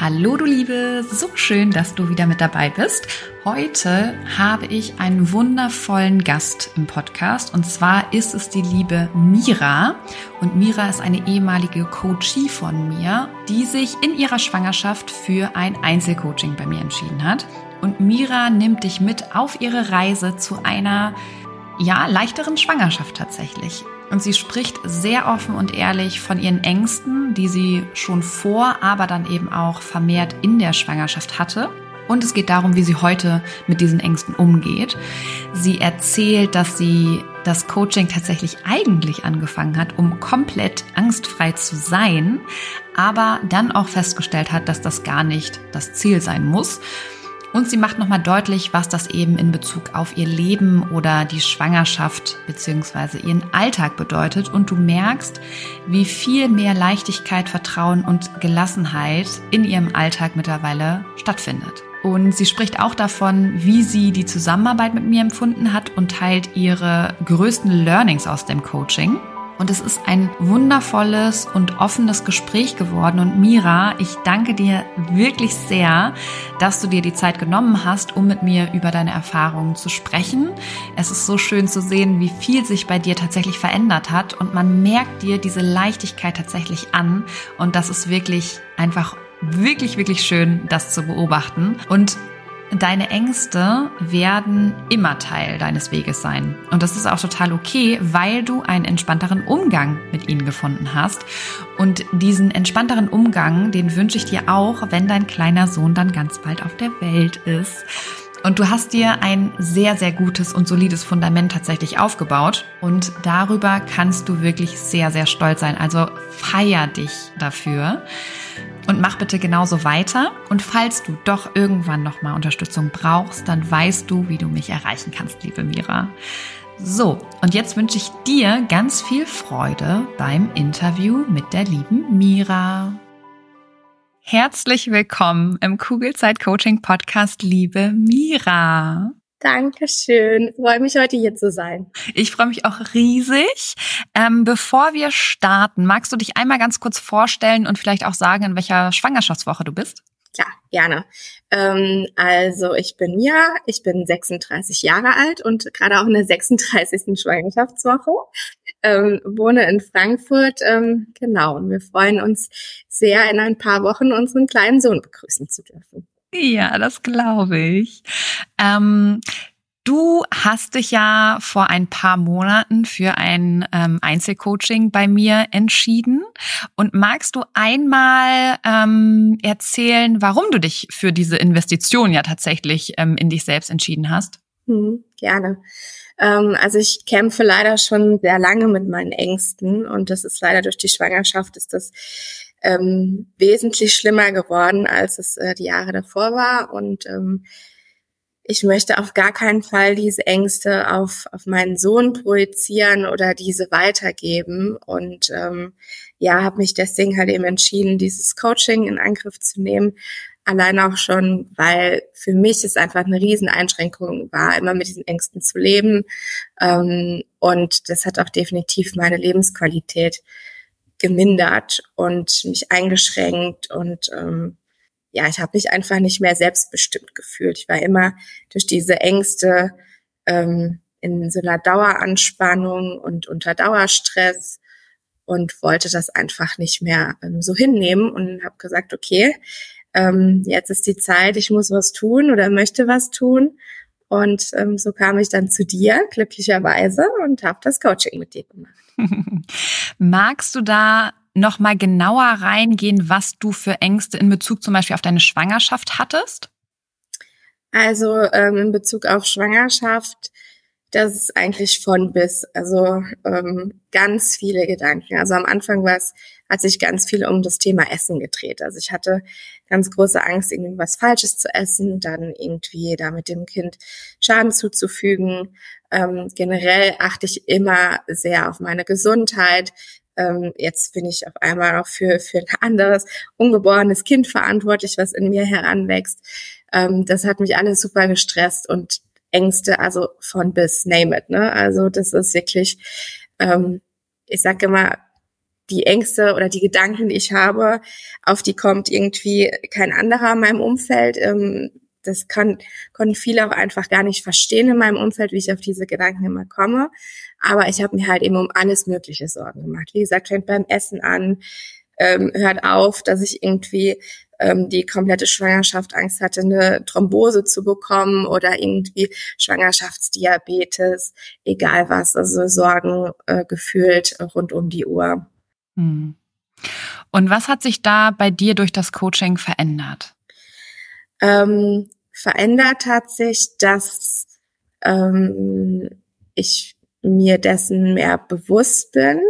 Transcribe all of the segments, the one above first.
Hallo du Liebe, so schön, dass du wieder mit dabei bist. Heute habe ich einen wundervollen Gast im Podcast und zwar ist es die liebe Mira und Mira ist eine ehemalige Coachie von mir, die sich in ihrer Schwangerschaft für ein Einzelcoaching bei mir entschieden hat. Und Mira nimmt dich mit auf ihre Reise zu einer ja, leichteren Schwangerschaft tatsächlich. Und sie spricht sehr offen und ehrlich von ihren Ängsten, die sie schon vor, aber dann eben auch vermehrt in der Schwangerschaft hatte. Und es geht darum, wie sie heute mit diesen Ängsten umgeht. Sie erzählt, dass sie das Coaching tatsächlich eigentlich angefangen hat, um komplett angstfrei zu sein, aber dann auch festgestellt hat, dass das gar nicht das Ziel sein muss und sie macht nochmal deutlich, was das eben in Bezug auf ihr Leben oder die Schwangerschaft beziehungsweise ihren Alltag bedeutet. Und du merkst, wie viel mehr Leichtigkeit, Vertrauen und Gelassenheit in ihrem Alltag mittlerweile stattfindet. Und sie spricht auch davon, wie sie die Zusammenarbeit mit mir empfunden hat und teilt ihre größten Learnings aus dem Coaching. Und es ist ein wundervolles und offenes Gespräch geworden. Und Mira, ich danke dir wirklich sehr, dass du dir die Zeit genommen hast, um mit mir über deine Erfahrungen zu sprechen. Es ist so schön zu sehen, wie viel sich bei dir tatsächlich verändert hat. Und man merkt dir diese Leichtigkeit tatsächlich an. Und das ist wirklich einfach wirklich, wirklich schön, das zu beobachten. Und Deine Ängste werden immer Teil deines Weges sein. Und das ist auch total okay, weil du einen entspannteren Umgang mit ihnen gefunden hast. Und diesen entspannteren Umgang, den wünsche ich dir auch, wenn dein kleiner Sohn dann ganz bald auf der Welt ist. Und du hast dir ein sehr, sehr gutes und solides Fundament tatsächlich aufgebaut. Und darüber kannst du wirklich sehr, sehr stolz sein. Also feier dich dafür. Und mach bitte genauso weiter. Und falls du doch irgendwann nochmal Unterstützung brauchst, dann weißt du, wie du mich erreichen kannst, liebe Mira. So, und jetzt wünsche ich dir ganz viel Freude beim Interview mit der lieben Mira. Herzlich willkommen im Kugelzeit Coaching Podcast, liebe Mira. Dankeschön. Freue mich heute hier zu sein. Ich freue mich auch riesig. Ähm, bevor wir starten, magst du dich einmal ganz kurz vorstellen und vielleicht auch sagen, in welcher Schwangerschaftswoche du bist? Ja, gerne. Ähm, also ich bin Mia, ich bin 36 Jahre alt und gerade auch in der 36. Schwangerschaftswoche. Ähm, wohne in Frankfurt, ähm, genau. Und wir freuen uns sehr, in ein paar Wochen unseren kleinen Sohn begrüßen zu dürfen. Ja, das glaube ich. Ähm, Du hast dich ja vor ein paar Monaten für ein ähm, Einzelcoaching bei mir entschieden. Und magst du einmal ähm, erzählen, warum du dich für diese Investition ja tatsächlich ähm, in dich selbst entschieden hast? Hm, gerne. Ähm, also ich kämpfe leider schon sehr lange mit meinen Ängsten und das ist leider durch die Schwangerschaft ist das ähm, wesentlich schlimmer geworden, als es äh, die Jahre davor war und ähm, ich möchte auf gar keinen Fall diese Ängste auf, auf meinen Sohn projizieren oder diese weitergeben. Und ähm, ja, habe mich deswegen halt eben entschieden, dieses Coaching in Angriff zu nehmen. Allein auch schon, weil für mich es einfach eine Rieseneinschränkung war, immer mit diesen Ängsten zu leben. Ähm, und das hat auch definitiv meine Lebensqualität gemindert und mich eingeschränkt und ähm, ja, ich habe mich einfach nicht mehr selbstbestimmt gefühlt. Ich war immer durch diese Ängste ähm, in so einer Daueranspannung und unter Dauerstress und wollte das einfach nicht mehr ähm, so hinnehmen und habe gesagt, okay, ähm, jetzt ist die Zeit, ich muss was tun oder möchte was tun. Und ähm, so kam ich dann zu dir, glücklicherweise, und habe das Coaching mit dir gemacht. Magst du da noch mal genauer reingehen, was du für Ängste in Bezug zum Beispiel auf deine Schwangerschaft hattest? Also ähm, in Bezug auf Schwangerschaft, das ist eigentlich von bis, also ähm, ganz viele Gedanken. Also am Anfang war es, hat sich ganz viel um das Thema Essen gedreht. Also ich hatte ganz große Angst, irgendwas Falsches zu essen, dann irgendwie da mit dem Kind Schaden zuzufügen. Ähm, generell achte ich immer sehr auf meine Gesundheit, ähm, jetzt bin ich auf einmal auch für, für ein anderes ungeborenes Kind verantwortlich, was in mir heranwächst. Ähm, das hat mich alles super gestresst und Ängste, also von bis, name it. Ne? Also das ist wirklich, ähm, ich sage immer, die Ängste oder die Gedanken, die ich habe, auf die kommt irgendwie kein anderer in meinem Umfeld. Ähm, das kann, konnten viele auch einfach gar nicht verstehen in meinem Umfeld, wie ich auf diese Gedanken immer komme. Aber ich habe mir halt eben um alles Mögliche Sorgen gemacht. Wie gesagt, fängt beim Essen an, ähm, hört auf, dass ich irgendwie ähm, die komplette Schwangerschaft Angst hatte, eine Thrombose zu bekommen oder irgendwie Schwangerschaftsdiabetes, egal was, also Sorgen äh, gefühlt rund um die Uhr. Hm. Und was hat sich da bei dir durch das Coaching verändert? Ähm, verändert hat sich, dass ähm, ich mir dessen mehr bewusst bin.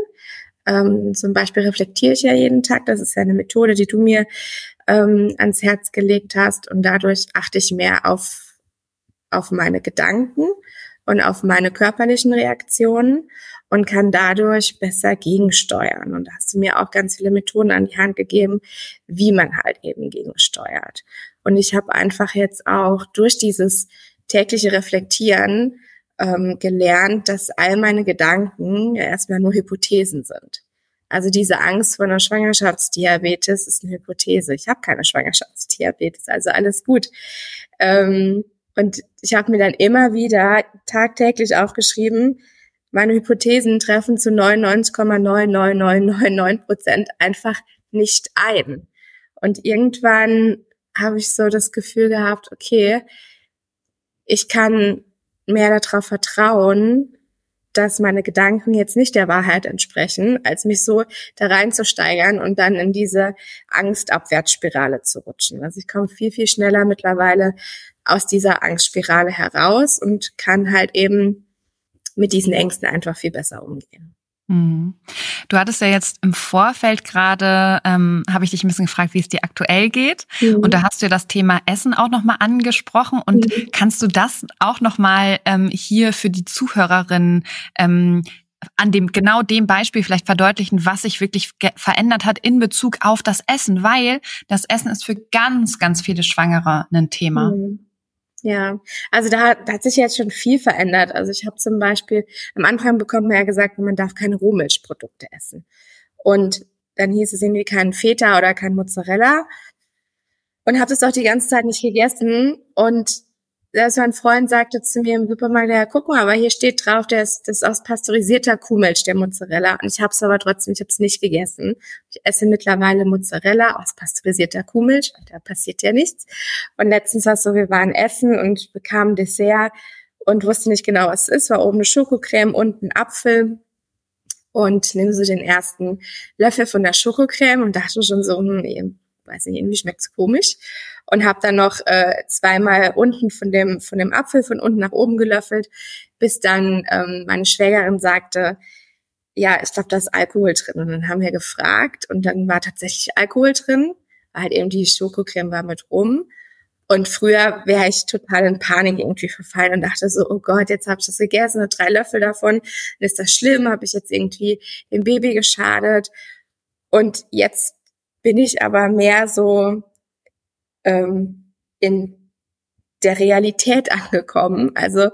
Ähm, zum Beispiel reflektiere ich ja jeden Tag. Das ist ja eine Methode, die du mir ähm, ans Herz gelegt hast. Und dadurch achte ich mehr auf, auf meine Gedanken und auf meine körperlichen Reaktionen und kann dadurch besser gegensteuern. Und da hast du mir auch ganz viele Methoden an die Hand gegeben, wie man halt eben gegensteuert. Und ich habe einfach jetzt auch durch dieses tägliche Reflektieren ähm, gelernt, dass all meine Gedanken ja erstmal nur Hypothesen sind. Also diese Angst vor einer Schwangerschaftsdiabetes ist eine Hypothese. Ich habe keine Schwangerschaftsdiabetes, also alles gut. Ähm, und ich habe mir dann immer wieder tagtäglich aufgeschrieben, meine Hypothesen treffen zu 99,99999 Prozent einfach nicht ein. Und irgendwann habe ich so das Gefühl gehabt, okay, ich kann mehr darauf vertrauen, dass meine Gedanken jetzt nicht der Wahrheit entsprechen, als mich so da reinzusteigern und dann in diese Angstabwärtsspirale zu rutschen. Also ich komme viel, viel schneller mittlerweile aus dieser Angstspirale heraus und kann halt eben mit diesen Ängsten einfach viel besser umgehen. Mhm. Du hattest ja jetzt im Vorfeld gerade, ähm, habe ich dich ein bisschen gefragt, wie es dir aktuell geht. Mhm. Und da hast du ja das Thema Essen auch nochmal angesprochen. Und mhm. kannst du das auch nochmal ähm, hier für die Zuhörerinnen ähm, an dem genau dem Beispiel vielleicht verdeutlichen, was sich wirklich verändert hat in Bezug auf das Essen, weil das Essen ist für ganz, ganz viele Schwangere ein Thema. Mhm. Ja, also da, da hat sich jetzt schon viel verändert. Also ich habe zum Beispiel, am Anfang bekommt man ja gesagt, man darf keine Rohmilchprodukte essen. Und dann hieß es irgendwie kein Feta oder kein Mozzarella. Und habe das auch die ganze Zeit nicht gegessen. Und selbst mein Freund sagte zu mir im Supermarkt, ja, guck mal, aber hier steht drauf, der ist, das ist aus pasteurisierter Kuhmilch, der Mozzarella. Und ich habe es aber trotzdem, ich habe es nicht gegessen. Ich esse mittlerweile Mozzarella aus pasteurisierter Kuhmilch, da passiert ja nichts. Und letztens war es so, wir waren essen und bekamen Dessert und wusste nicht genau, was es ist. War oben eine Schokocreme, und ein Apfel und nehme so den ersten Löffel von der Schokocreme und dachte schon so, hm, weiß nicht, irgendwie schmeckt's komisch und habe dann noch äh, zweimal unten von dem von dem Apfel von unten nach oben gelöffelt, bis dann ähm, meine Schwägerin sagte, ja, ich glaube, da ist Alkohol drin. Und dann haben wir gefragt und dann war tatsächlich Alkohol drin, weil halt eben die Schokocreme war mit rum. Und früher wäre ich total in Panik irgendwie verfallen und dachte so, oh Gott, jetzt habe ich das gegessen, nur drei Löffel davon. ist das schlimm? Habe ich jetzt irgendwie dem Baby geschadet? Und jetzt bin ich aber mehr so ähm, in der Realität angekommen. Also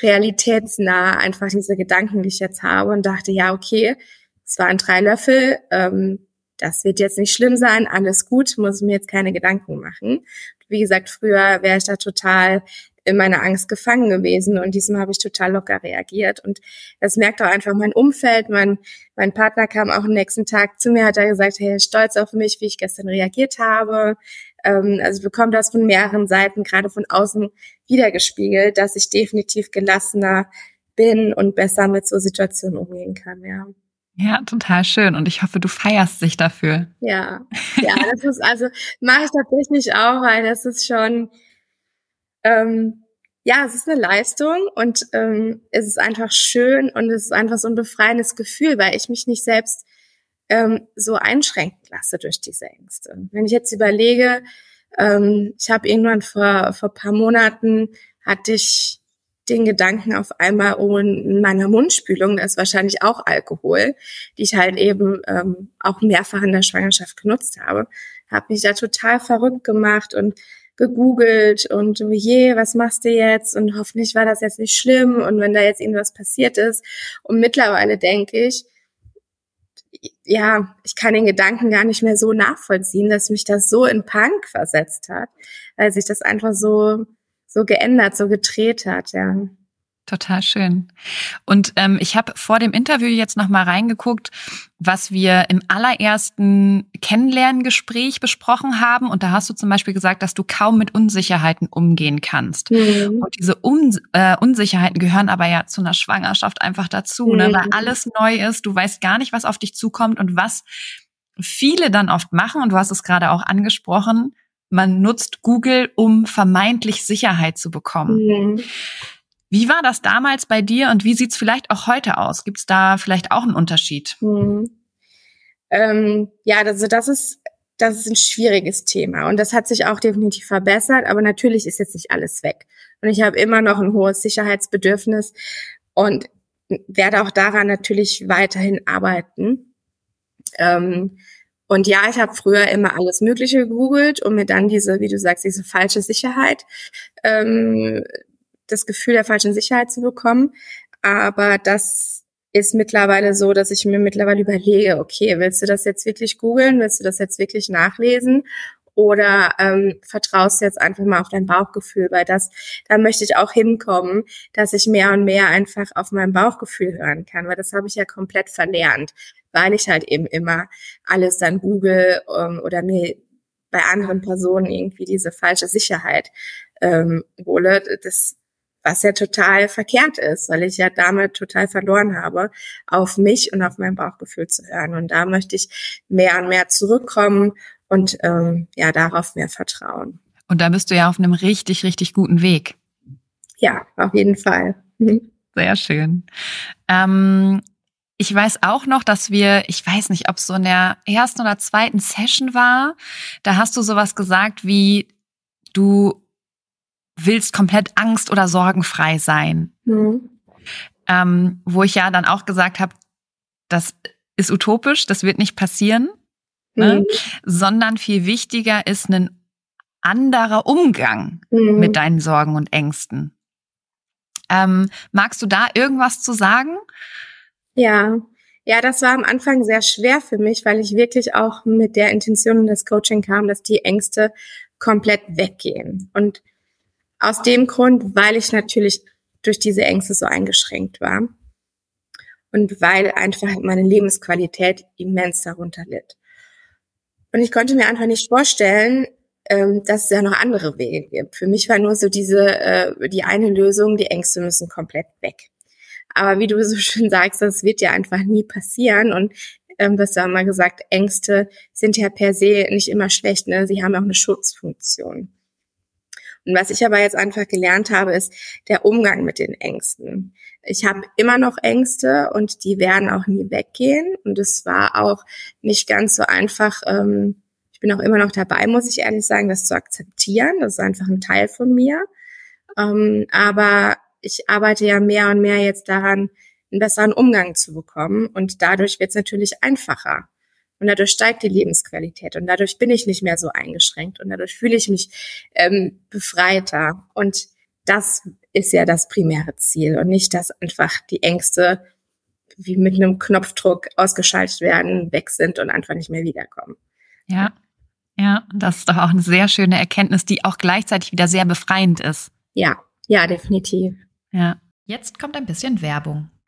realitätsnah einfach diese Gedanken, die ich jetzt habe und dachte, ja, okay, es waren drei Löffel, ähm, das wird jetzt nicht schlimm sein, alles gut, muss mir jetzt keine Gedanken machen. Wie gesagt, früher wäre ich da total in meiner Angst gefangen gewesen und diesmal habe ich total locker reagiert und das merkt auch einfach mein Umfeld. Mein, mein Partner kam auch am nächsten Tag zu mir, hat er gesagt, hey, stolz auf mich, wie ich gestern reagiert habe. Ähm, also bekomme das von mehreren Seiten, gerade von außen wiedergespiegelt, dass ich definitiv gelassener bin und besser mit so Situationen umgehen kann, ja. Ja, total schön. Und ich hoffe, du feierst dich dafür. Ja, ja, das ist also, mache ich tatsächlich auch, weil das ist schon, ähm, ja, es ist eine Leistung und ähm, es ist einfach schön und es ist einfach so ein befreiendes Gefühl, weil ich mich nicht selbst ähm, so einschränken lasse durch diese Ängste. Wenn ich jetzt überlege, ähm, ich habe irgendwann vor vor paar Monaten hatte ich den Gedanken auf einmal, oh, in meiner Mundspülung, da ist wahrscheinlich auch Alkohol, die ich halt eben ähm, auch mehrfach in der Schwangerschaft genutzt habe, habe mich da total verrückt gemacht und gegoogelt und oh je, was machst du jetzt? Und hoffentlich war das jetzt nicht schlimm und wenn da jetzt irgendwas passiert ist. Und mittlerweile denke ich, ja, ich kann den Gedanken gar nicht mehr so nachvollziehen, dass mich das so in Punk versetzt hat, weil sich das einfach so, so geändert, so gedreht hat, ja. Total schön. Und ähm, ich habe vor dem Interview jetzt noch mal reingeguckt, was wir im allerersten Kennenlerngespräch besprochen haben. Und da hast du zum Beispiel gesagt, dass du kaum mit Unsicherheiten umgehen kannst. Mhm. Und diese Un äh, Unsicherheiten gehören aber ja zu einer Schwangerschaft einfach dazu, mhm. ne? weil alles neu ist. Du weißt gar nicht, was auf dich zukommt und was viele dann oft machen. Und du hast es gerade auch angesprochen. Man nutzt Google, um vermeintlich Sicherheit zu bekommen. Mhm. Wie war das damals bei dir und wie sieht's vielleicht auch heute aus? Gibt's da vielleicht auch einen Unterschied? Hm. Ähm, ja, also das ist das ist ein schwieriges Thema und das hat sich auch definitiv verbessert, aber natürlich ist jetzt nicht alles weg. Und ich habe immer noch ein hohes Sicherheitsbedürfnis und werde auch daran natürlich weiterhin arbeiten. Ähm, und ja, ich habe früher immer alles Mögliche gegoogelt, um mir dann diese, wie du sagst, diese falsche Sicherheit ähm, das Gefühl der falschen Sicherheit zu bekommen. Aber das ist mittlerweile so, dass ich mir mittlerweile überlege, okay, willst du das jetzt wirklich googeln? Willst du das jetzt wirklich nachlesen? Oder ähm, vertraust du jetzt einfach mal auf dein Bauchgefühl? Weil das, da möchte ich auch hinkommen, dass ich mehr und mehr einfach auf mein Bauchgefühl hören kann, weil das habe ich ja komplett verlernt, weil ich halt eben immer alles dann google ähm, oder mir bei anderen Personen irgendwie diese falsche Sicherheit ähm, hole. Das was ja total verkehrt ist, weil ich ja damit total verloren habe, auf mich und auf mein Bauchgefühl zu hören. Und da möchte ich mehr und mehr zurückkommen und ähm, ja, darauf mehr vertrauen. Und da bist du ja auf einem richtig, richtig guten Weg. Ja, auf jeden Fall. Mhm. Sehr schön. Ähm, ich weiß auch noch, dass wir, ich weiß nicht, ob es so in der ersten oder zweiten Session war, da hast du sowas gesagt wie, du willst komplett angst- oder sorgenfrei sein. Mhm. Ähm, wo ich ja dann auch gesagt habe, das ist utopisch, das wird nicht passieren, ne? mhm. sondern viel wichtiger ist ein anderer Umgang mhm. mit deinen Sorgen und Ängsten. Ähm, magst du da irgendwas zu sagen? Ja, ja, das war am Anfang sehr schwer für mich, weil ich wirklich auch mit der Intention in das Coaching kam, dass die Ängste komplett weggehen. Und aus dem Grund, weil ich natürlich durch diese Ängste so eingeschränkt war und weil einfach meine Lebensqualität immens darunter litt. Und ich konnte mir einfach nicht vorstellen, ähm, dass es ja noch andere Wege gibt. Für mich war nur so diese, äh, die eine Lösung, die Ängste müssen komplett weg. Aber wie du so schön sagst, das wird ja einfach nie passieren. Und ähm, was du mal gesagt, Ängste sind ja per se nicht immer schlecht, ne? Sie haben auch eine Schutzfunktion. Und was ich aber jetzt einfach gelernt habe, ist der Umgang mit den Ängsten. Ich habe immer noch Ängste und die werden auch nie weggehen. Und es war auch nicht ganz so einfach. Ähm, ich bin auch immer noch dabei, muss ich ehrlich sagen, das zu akzeptieren. Das ist einfach ein Teil von mir. Ähm, aber ich arbeite ja mehr und mehr jetzt daran, einen besseren Umgang zu bekommen. Und dadurch wird es natürlich einfacher. Und dadurch steigt die Lebensqualität und dadurch bin ich nicht mehr so eingeschränkt und dadurch fühle ich mich ähm, befreiter. Und das ist ja das primäre Ziel und nicht, dass einfach die Ängste wie mit einem Knopfdruck ausgeschaltet werden, weg sind und einfach nicht mehr wiederkommen. Ja, ja, das ist doch auch eine sehr schöne Erkenntnis, die auch gleichzeitig wieder sehr befreiend ist. Ja, ja, definitiv. Ja. Jetzt kommt ein bisschen Werbung.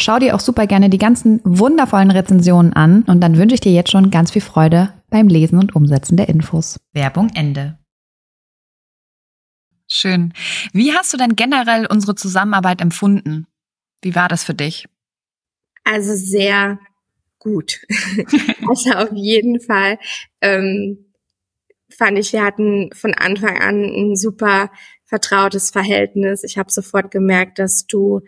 Schau dir auch super gerne die ganzen wundervollen Rezensionen an und dann wünsche ich dir jetzt schon ganz viel Freude beim Lesen und Umsetzen der Infos. Werbung Ende. Schön. Wie hast du denn generell unsere Zusammenarbeit empfunden? Wie war das für dich? Also sehr gut. also auf jeden Fall ähm, fand ich, wir hatten von Anfang an ein super vertrautes Verhältnis. Ich habe sofort gemerkt, dass du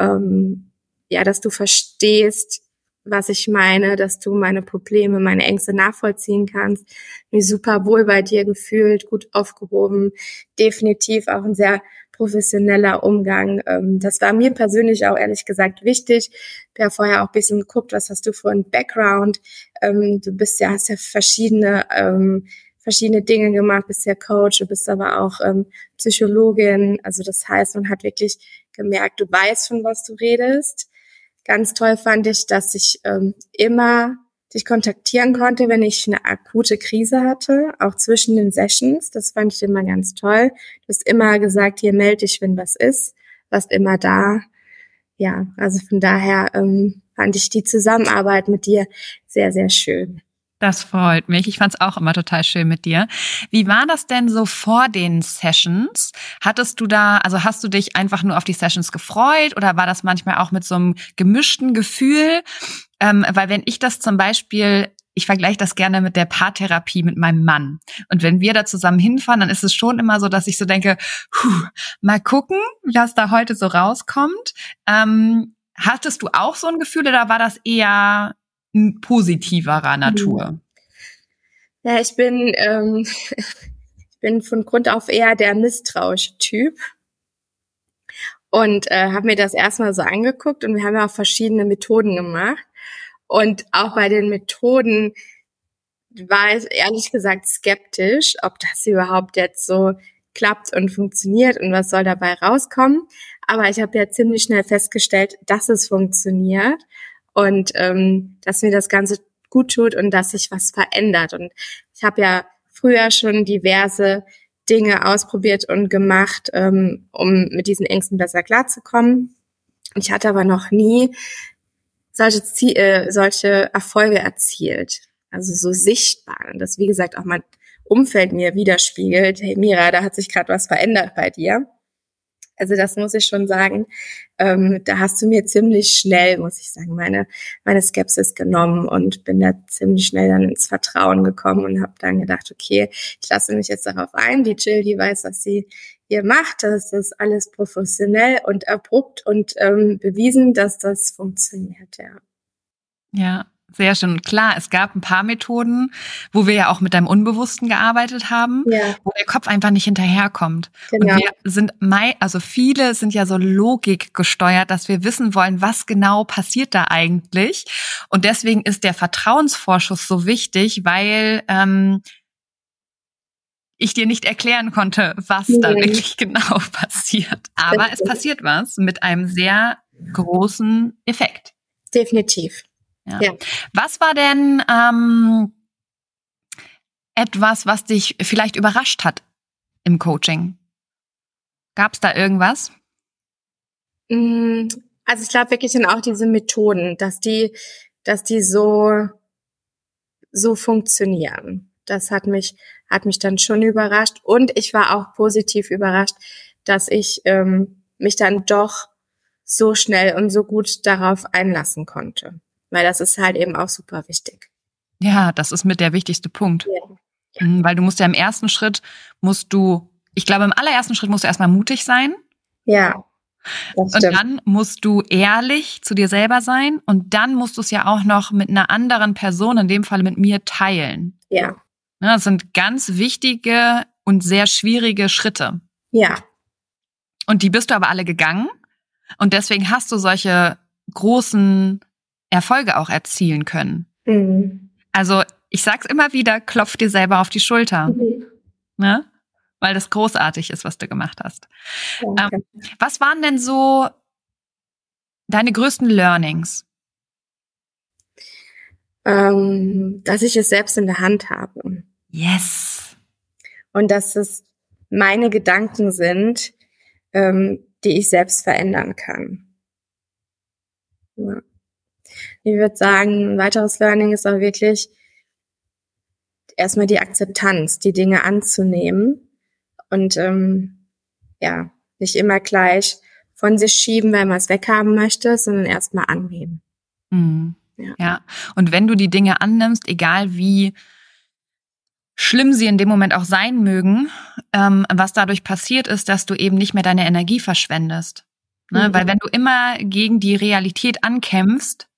ähm, ja, dass du verstehst, was ich meine, dass du meine Probleme, meine Ängste nachvollziehen kannst. Mich super wohl bei dir gefühlt, gut aufgehoben, definitiv auch ein sehr professioneller Umgang. Ähm, das war mir persönlich auch ehrlich gesagt wichtig. Ich habe vorher auch ein bisschen geguckt, was hast du für ein Background. Ähm, du bist ja, hast ja verschiedene ähm, verschiedene Dinge gemacht, bist ja Coach, du bist aber auch Psychologin. Also das heißt, man hat wirklich gemerkt, du weißt, von was du redest. Ganz toll fand ich, dass ich ähm, immer dich kontaktieren konnte, wenn ich eine akute Krise hatte, auch zwischen den Sessions. Das fand ich immer ganz toll. Du hast immer gesagt, hier melde dich, wenn was ist, warst immer da. Ja, also von daher ähm, fand ich die Zusammenarbeit mit dir sehr, sehr schön. Das freut mich. Ich fand es auch immer total schön mit dir. Wie war das denn so vor den Sessions? Hattest du da, also hast du dich einfach nur auf die Sessions gefreut oder war das manchmal auch mit so einem gemischten Gefühl? Ähm, weil wenn ich das zum Beispiel ich vergleiche das gerne mit der Paartherapie mit meinem Mann. Und wenn wir da zusammen hinfahren, dann ist es schon immer so, dass ich so denke, puh, mal gucken, was da heute so rauskommt. Ähm, hattest du auch so ein Gefühl oder war das eher positiverer Natur? Ja, ich bin, ähm, ich bin von Grund auf eher der misstrauische Typ. und äh, habe mir das erstmal so angeguckt und wir haben ja auch verschiedene Methoden gemacht. Und auch bei den Methoden war ich ehrlich gesagt skeptisch, ob das überhaupt jetzt so klappt und funktioniert und was soll dabei rauskommen. Aber ich habe ja ziemlich schnell festgestellt, dass es funktioniert und ähm, dass mir das Ganze gut tut und dass sich was verändert. Und ich habe ja früher schon diverse Dinge ausprobiert und gemacht, ähm, um mit diesen Ängsten besser klarzukommen. Ich hatte aber noch nie solche, Ziel, äh, solche Erfolge erzielt, also so sichtbar. Und das, wie gesagt, auch mein Umfeld mir widerspiegelt. Hey Mira, da hat sich gerade was verändert bei dir. Also das muss ich schon sagen. Ähm, da hast du mir ziemlich schnell, muss ich sagen, meine, meine Skepsis genommen und bin da ziemlich schnell dann ins Vertrauen gekommen und habe dann gedacht, okay, ich lasse mich jetzt darauf ein. Die Jill, die weiß, was sie hier macht. Das ist alles professionell und erprobt und ähm, bewiesen, dass das funktioniert, ja. Ja, sehr schön. Klar, es gab ein paar Methoden, wo wir ja auch mit deinem Unbewussten gearbeitet haben, ja. wo der Kopf einfach nicht hinterherkommt. Genau. Und wir sind, also viele sind ja so Logik gesteuert, dass wir wissen wollen, was genau passiert da eigentlich. Und deswegen ist der Vertrauensvorschuss so wichtig, weil ähm, ich dir nicht erklären konnte, was mhm. da wirklich genau passiert. Aber es passiert was mit einem sehr großen Effekt. Definitiv. Ja. ja. Was war denn ähm, etwas, was dich vielleicht überrascht hat im Coaching? Gab es da irgendwas? Mm, also ich glaube wirklich sind auch diese Methoden, dass die, dass die so so funktionieren. Das hat mich hat mich dann schon überrascht und ich war auch positiv überrascht, dass ich ähm, mich dann doch so schnell und so gut darauf einlassen konnte weil das ist halt eben auch super wichtig. Ja, das ist mit der wichtigste Punkt. Ja. Mhm, weil du musst ja im ersten Schritt, musst du, ich glaube, im allerersten Schritt musst du erstmal mutig sein. Ja. Und dann musst du ehrlich zu dir selber sein und dann musst du es ja auch noch mit einer anderen Person, in dem Fall mit mir, teilen. Ja. Ne, das sind ganz wichtige und sehr schwierige Schritte. Ja. Und die bist du aber alle gegangen und deswegen hast du solche großen Erfolge auch erzielen können. Mhm. Also ich sag's immer wieder, klopf dir selber auf die Schulter. Mhm. Ne? Weil das großartig ist, was du gemacht hast. Ähm, was waren denn so deine größten Learnings? Ähm, dass ich es selbst in der Hand habe. Yes. Und dass es meine Gedanken sind, ähm, die ich selbst verändern kann. Ja. Ich würde sagen, ein weiteres Learning ist auch wirklich erstmal die Akzeptanz, die Dinge anzunehmen und ähm, ja, nicht immer gleich von sich schieben, weil man es weghaben möchte, sondern erstmal annehmen. Mhm. Ja. ja. Und wenn du die Dinge annimmst, egal wie schlimm sie in dem Moment auch sein mögen, ähm, was dadurch passiert ist, dass du eben nicht mehr deine Energie verschwendest. Ne? Mhm. Weil wenn du immer gegen die Realität ankämpfst,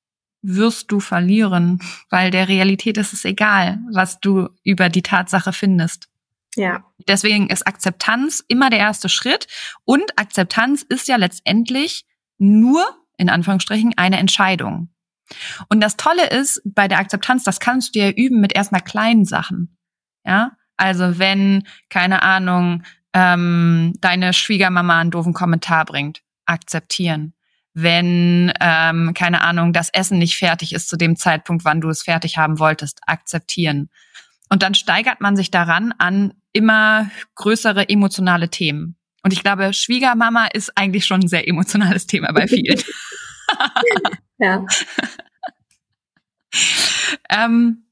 wirst du verlieren, weil der Realität ist es egal, was du über die Tatsache findest. Ja. Deswegen ist Akzeptanz immer der erste Schritt und Akzeptanz ist ja letztendlich nur in Anführungsstrichen eine Entscheidung. Und das Tolle ist bei der Akzeptanz, das kannst du ja üben mit erstmal kleinen Sachen. Ja, also wenn keine Ahnung ähm, deine Schwiegermama einen doofen Kommentar bringt, akzeptieren wenn, ähm, keine Ahnung, das Essen nicht fertig ist zu dem Zeitpunkt, wann du es fertig haben wolltest, akzeptieren. Und dann steigert man sich daran an immer größere emotionale Themen. Und ich glaube, Schwiegermama ist eigentlich schon ein sehr emotionales Thema bei vielen. ja. ähm,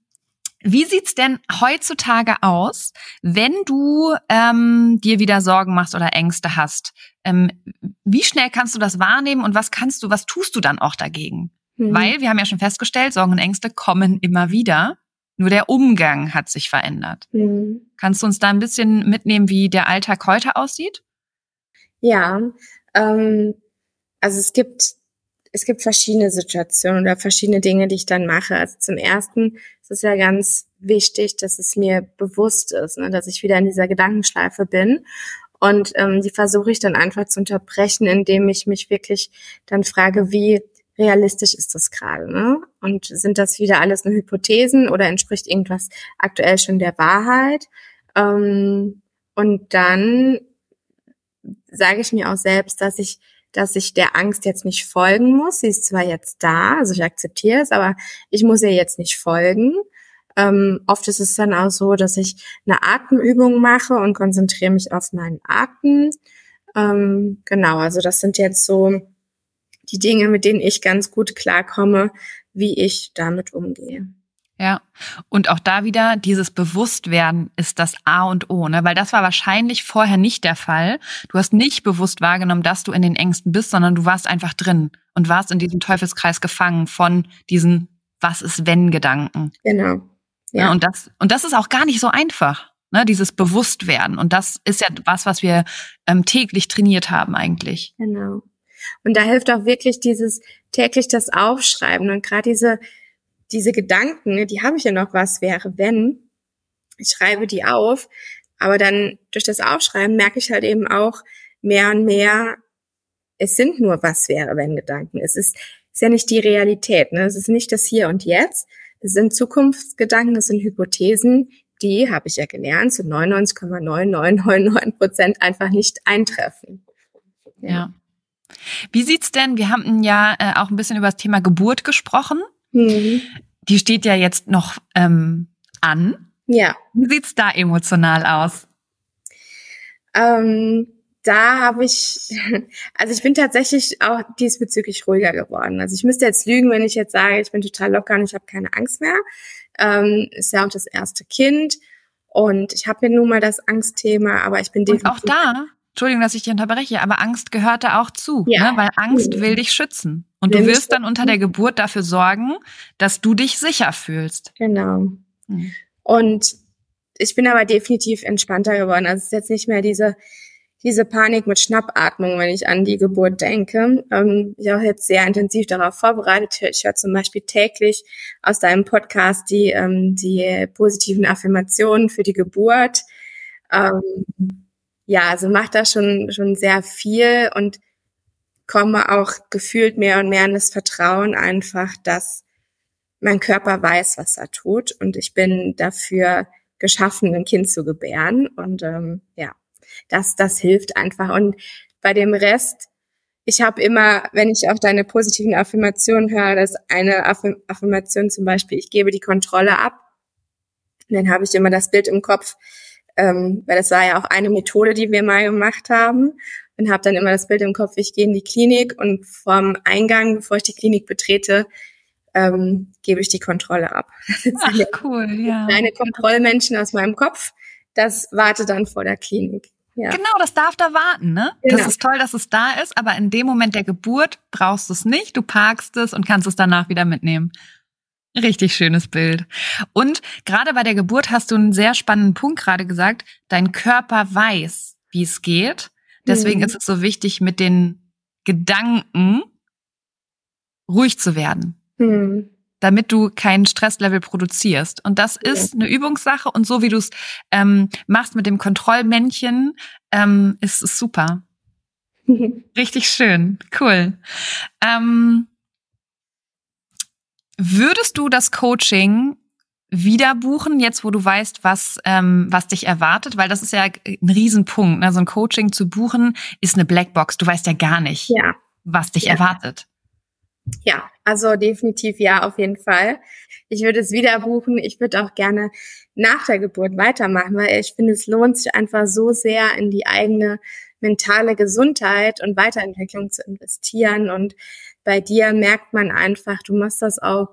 wie sieht's denn heutzutage aus, wenn du ähm, dir wieder Sorgen machst oder Ängste hast? Ähm, wie schnell kannst du das wahrnehmen und was kannst du, was tust du dann auch dagegen? Mhm. Weil wir haben ja schon festgestellt, Sorgen und Ängste kommen immer wieder. Nur der Umgang hat sich verändert. Mhm. Kannst du uns da ein bisschen mitnehmen, wie der Alltag heute aussieht? Ja, ähm, also es gibt es gibt verschiedene Situationen oder verschiedene Dinge, die ich dann mache. Also zum ersten ist es ja ganz wichtig, dass es mir bewusst ist, ne, dass ich wieder in dieser Gedankenschleife bin Und ähm, die versuche ich dann einfach zu unterbrechen, indem ich mich wirklich dann frage, wie realistisch ist das gerade? Ne? Und sind das wieder alles nur Hypothesen oder entspricht irgendwas aktuell schon der Wahrheit? Ähm, und dann sage ich mir auch selbst, dass ich dass ich der Angst jetzt nicht folgen muss. Sie ist zwar jetzt da, also ich akzeptiere es, aber ich muss ihr jetzt nicht folgen. Ähm, oft ist es dann auch so, dass ich eine Atemübung mache und konzentriere mich auf meinen Atem. Ähm, genau, also das sind jetzt so die Dinge, mit denen ich ganz gut klarkomme, wie ich damit umgehe. Ja, und auch da wieder dieses Bewusstwerden ist das A und O, ne? Weil das war wahrscheinlich vorher nicht der Fall. Du hast nicht bewusst wahrgenommen, dass du in den Ängsten bist, sondern du warst einfach drin und warst in diesem Teufelskreis gefangen von diesen Was ist wenn Gedanken. Genau. Ja. ja und das und das ist auch gar nicht so einfach, ne? Dieses Bewusstwerden. Und das ist ja was, was wir ähm, täglich trainiert haben eigentlich. Genau. Und da hilft auch wirklich dieses täglich das Aufschreiben und gerade diese diese Gedanken, die habe ich ja noch, was wäre, wenn. Ich schreibe die auf, aber dann durch das Aufschreiben merke ich halt eben auch mehr und mehr, es sind nur was wäre, wenn Gedanken. Es ist, ist ja nicht die Realität, ne? Es ist nicht das Hier und Jetzt. Es sind Zukunftsgedanken, es sind Hypothesen, die, habe ich ja gelernt, zu 99,9999 Prozent einfach nicht eintreffen. Ja. Wie sieht's denn? Wir haben ja äh, auch ein bisschen über das Thema Geburt gesprochen. Mhm. Die steht ja jetzt noch ähm, an. Ja. Wie sieht's da emotional aus? Ähm, da habe ich, also ich bin tatsächlich auch diesbezüglich ruhiger geworden. Also ich müsste jetzt lügen, wenn ich jetzt sage, ich bin total locker und ich habe keine Angst mehr. Ähm, ist ja auch das erste Kind und ich habe ja nun mal das Angstthema, aber ich bin definitiv. Und auch da Entschuldigung, dass ich dich unterbreche, aber Angst gehört da auch zu, ja. ne? weil Angst will dich schützen. Und will du wirst dann unter der Geburt dafür sorgen, dass du dich sicher fühlst. Genau. Mhm. Und ich bin aber definitiv entspannter geworden. Also es ist jetzt nicht mehr diese, diese Panik mit Schnappatmung, wenn ich an die Geburt denke. Ähm, ich auch jetzt sehr intensiv darauf vorbereitet. Ich höre zum Beispiel täglich aus deinem Podcast die, ähm, die positiven Affirmationen für die Geburt. Ähm, ja, also macht da schon, schon sehr viel und komme auch gefühlt mehr und mehr in das Vertrauen einfach, dass mein Körper weiß, was er tut. Und ich bin dafür geschaffen, ein Kind zu gebären. Und ähm, ja, das, das hilft einfach. Und bei dem Rest, ich habe immer, wenn ich auf deine positiven Affirmationen höre, dass eine Affirmation zum Beispiel, ich gebe die Kontrolle ab, dann habe ich immer das Bild im Kopf, ähm, weil das war ja auch eine Methode, die wir mal gemacht haben und habe dann immer das Bild im Kopf, ich gehe in die Klinik und vom Eingang, bevor ich die Klinik betrete, ähm, gebe ich die Kontrolle ab. Ach, cool, ja. Kleine Kontrollmenschen aus meinem Kopf, das wartet dann vor der Klinik. Ja. Genau, das darf da warten, ne? Genau. Das ist toll, dass es da ist, aber in dem Moment der Geburt brauchst du es nicht, du parkst es und kannst es danach wieder mitnehmen. Richtig schönes Bild. Und gerade bei der Geburt hast du einen sehr spannenden Punkt gerade gesagt. Dein Körper weiß, wie es geht. Deswegen mhm. ist es so wichtig, mit den Gedanken ruhig zu werden. Mhm. Damit du keinen Stresslevel produzierst. Und das ist eine Übungssache. Und so wie du es ähm, machst mit dem Kontrollmännchen, ähm, ist es super. Richtig schön. Cool. Ähm, Würdest du das Coaching wieder buchen, jetzt wo du weißt, was, ähm, was dich erwartet? Weil das ist ja ein Riesenpunkt. Ne? So ein Coaching zu buchen ist eine Blackbox. Du weißt ja gar nicht, ja. was dich ja. erwartet. Ja, also definitiv ja, auf jeden Fall. Ich würde es wieder buchen. Ich würde auch gerne nach der Geburt weitermachen, weil ich finde, es lohnt sich einfach so sehr in die eigene mentale Gesundheit und Weiterentwicklung zu investieren. Und bei dir merkt man einfach, du machst das auch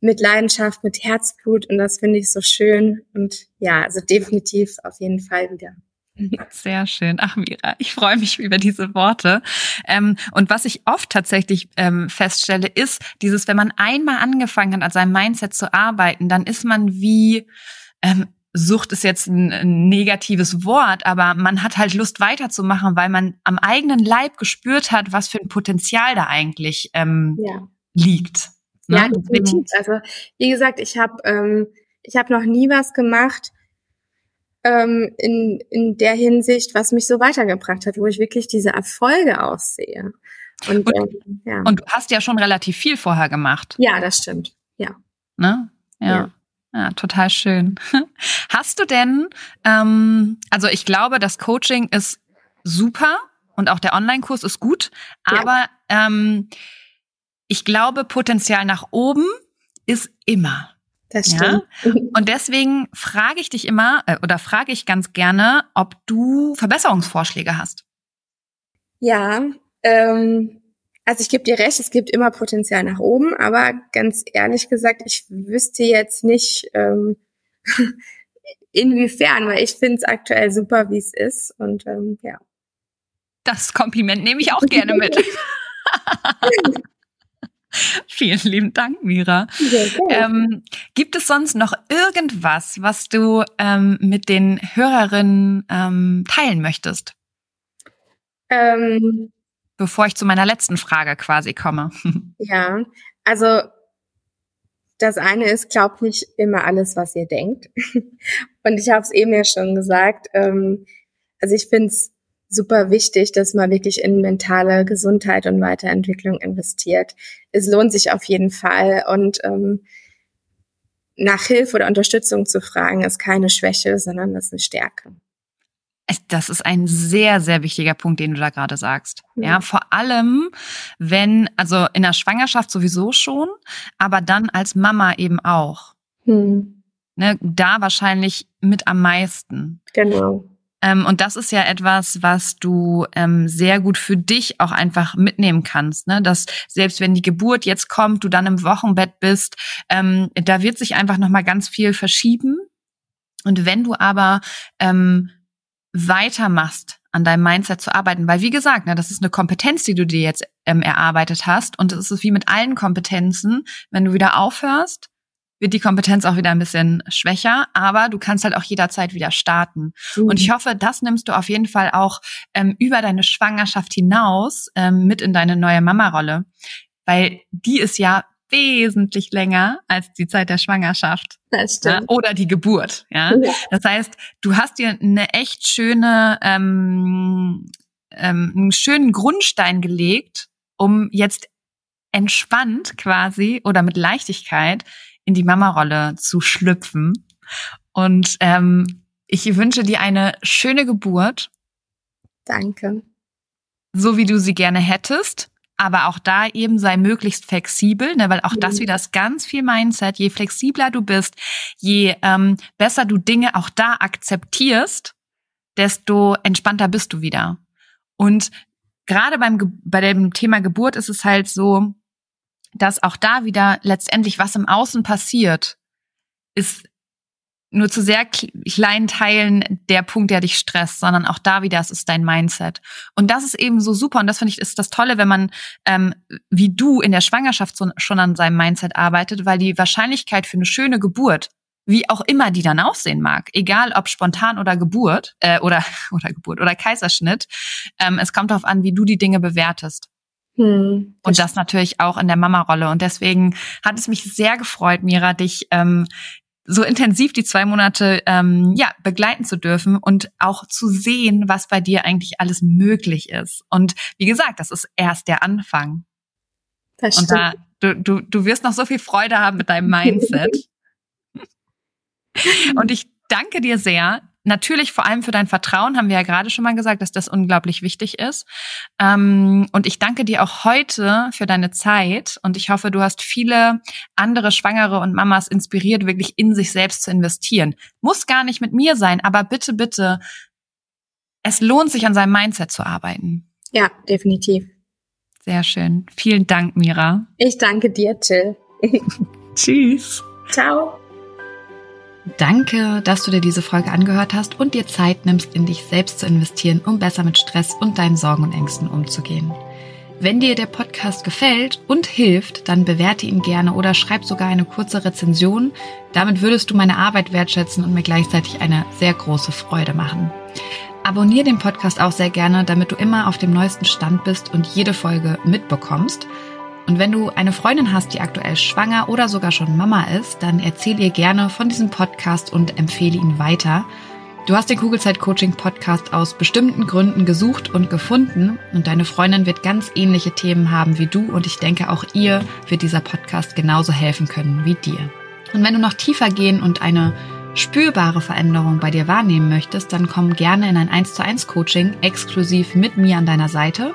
mit Leidenschaft, mit Herzblut und das finde ich so schön. Und ja, also definitiv auf jeden Fall wieder. Sehr schön. Ach, Mira, ich freue mich über diese Worte. Ähm, und was ich oft tatsächlich ähm, feststelle, ist dieses, wenn man einmal angefangen hat, an seinem Mindset zu arbeiten, dann ist man wie, ähm, Sucht ist jetzt ein, ein, negatives Wort, aber man hat halt Lust weiterzumachen, weil man am eigenen Leib gespürt hat, was für ein Potenzial da eigentlich ähm, ja. liegt. Ne? Ja, definitiv. Also wie gesagt, ich habe ähm, ich habe noch nie was gemacht, ähm, in, in der Hinsicht, was mich so weitergebracht hat, wo ich wirklich diese Erfolge aussehe. Und, und, ähm, ja. und du hast ja schon relativ viel vorher gemacht. Ja, das stimmt. Ja. Ne? ja. ja. Ja, total schön. Hast du denn, ähm, also ich glaube, das Coaching ist super und auch der Online-Kurs ist gut, aber ja. ähm, ich glaube, Potenzial nach oben ist immer. Das stimmt. Ja? Und deswegen frage ich dich immer äh, oder frage ich ganz gerne, ob du Verbesserungsvorschläge hast. Ja, ähm, also ich gebe dir recht, es gibt immer Potenzial nach oben, aber ganz ehrlich gesagt, ich wüsste jetzt nicht, ähm, inwiefern, weil ich finde es aktuell super, wie es ist. Und ähm, ja. Das Kompliment nehme ich auch gerne mit. Vielen lieben Dank, Mira. Ähm, gibt es sonst noch irgendwas, was du ähm, mit den Hörerinnen ähm, teilen möchtest? Ähm, Bevor ich zu meiner letzten Frage quasi komme. Ja, also das eine ist, glaubt nicht immer alles, was ihr denkt. Und ich habe es eben ja schon gesagt. Ähm, also ich finde es super wichtig, dass man wirklich in mentale Gesundheit und Weiterentwicklung investiert. Es lohnt sich auf jeden Fall und ähm, nach Hilfe oder Unterstützung zu fragen, ist keine Schwäche, sondern ist eine Stärke. Das ist ein sehr, sehr wichtiger Punkt, den du da gerade sagst. Ja. ja, vor allem, wenn, also in der Schwangerschaft sowieso schon, aber dann als Mama eben auch. Hm. Ne, da wahrscheinlich mit am meisten. Genau. Ähm, und das ist ja etwas, was du ähm, sehr gut für dich auch einfach mitnehmen kannst. Ne? Dass selbst wenn die Geburt jetzt kommt, du dann im Wochenbett bist, ähm, da wird sich einfach nochmal ganz viel verschieben. Und wenn du aber ähm, weitermachst, an deinem Mindset zu arbeiten, weil wie gesagt, ne, das ist eine Kompetenz, die du dir jetzt ähm, erarbeitet hast. Und es ist wie mit allen Kompetenzen, wenn du wieder aufhörst, wird die Kompetenz auch wieder ein bisschen schwächer, aber du kannst halt auch jederzeit wieder starten. Mhm. Und ich hoffe, das nimmst du auf jeden Fall auch ähm, über deine Schwangerschaft hinaus ähm, mit in deine neue Mama-Rolle, weil die ist ja wesentlich länger als die Zeit der Schwangerschaft das stimmt. Ja, oder die Geburt. Ja? ja? das heißt, du hast dir eine echt schöne, ähm, ähm, einen schönen Grundstein gelegt, um jetzt entspannt quasi oder mit Leichtigkeit in die Mama-Rolle zu schlüpfen. Und ähm, ich wünsche dir eine schöne Geburt. Danke. So wie du sie gerne hättest. Aber auch da eben sei möglichst flexibel, ne, weil auch mhm. das wieder ist ganz viel Mindset. Je flexibler du bist, je ähm, besser du Dinge auch da akzeptierst, desto entspannter bist du wieder. Und gerade beim bei dem Thema Geburt ist es halt so, dass auch da wieder letztendlich was im Außen passiert, ist nur zu sehr kleinen Teilen der Punkt, der dich stresst, sondern auch da wieder, es ist dein Mindset. Und das ist eben so super. Und das finde ich ist das Tolle, wenn man ähm, wie du in der Schwangerschaft so, schon an seinem Mindset arbeitet, weil die Wahrscheinlichkeit für eine schöne Geburt, wie auch immer die dann aussehen mag, egal ob spontan oder Geburt äh, oder oder Geburt oder Kaiserschnitt, ähm, es kommt darauf an, wie du die Dinge bewertest. Hm, und das natürlich auch in der Mama-Rolle. Und deswegen hat es mich sehr gefreut, Mira, dich ähm, so intensiv die zwei Monate ähm, ja begleiten zu dürfen und auch zu sehen, was bei dir eigentlich alles möglich ist. Und wie gesagt, das ist erst der Anfang. Das stimmt. Und da, du, du, du wirst noch so viel Freude haben mit deinem Mindset. und ich danke dir sehr, natürlich vor allem für dein Vertrauen, haben wir ja gerade schon mal gesagt, dass das unglaublich wichtig ist. Ähm, und ich danke dir auch heute für deine Zeit und ich hoffe, du hast viele andere Schwangere und Mamas inspiriert, wirklich in sich selbst zu investieren. Muss gar nicht mit mir sein, aber bitte, bitte, es lohnt sich an seinem Mindset zu arbeiten. Ja, definitiv. Sehr schön. Vielen Dank, Mira. Ich danke dir, Till. Tschüss. Ciao. Danke, dass du dir diese Folge angehört hast und dir Zeit nimmst, in dich selbst zu investieren, um besser mit Stress und deinen Sorgen und Ängsten umzugehen. Wenn dir der Podcast gefällt und hilft, dann bewerte ihn gerne oder schreib sogar eine kurze Rezension. Damit würdest du meine Arbeit wertschätzen und mir gleichzeitig eine sehr große Freude machen. Abonnier den Podcast auch sehr gerne, damit du immer auf dem neuesten Stand bist und jede Folge mitbekommst. Und wenn du eine Freundin hast, die aktuell schwanger oder sogar schon Mama ist, dann erzähl ihr gerne von diesem Podcast und empfehle ihn weiter. Du hast den Kugelzeit Coaching Podcast aus bestimmten Gründen gesucht und gefunden und deine Freundin wird ganz ähnliche Themen haben wie du und ich denke auch ihr wird dieser Podcast genauso helfen können wie dir. Und wenn du noch tiefer gehen und eine spürbare Veränderung bei dir wahrnehmen möchtest, dann komm gerne in ein 1 zu 1 Coaching exklusiv mit mir an deiner Seite.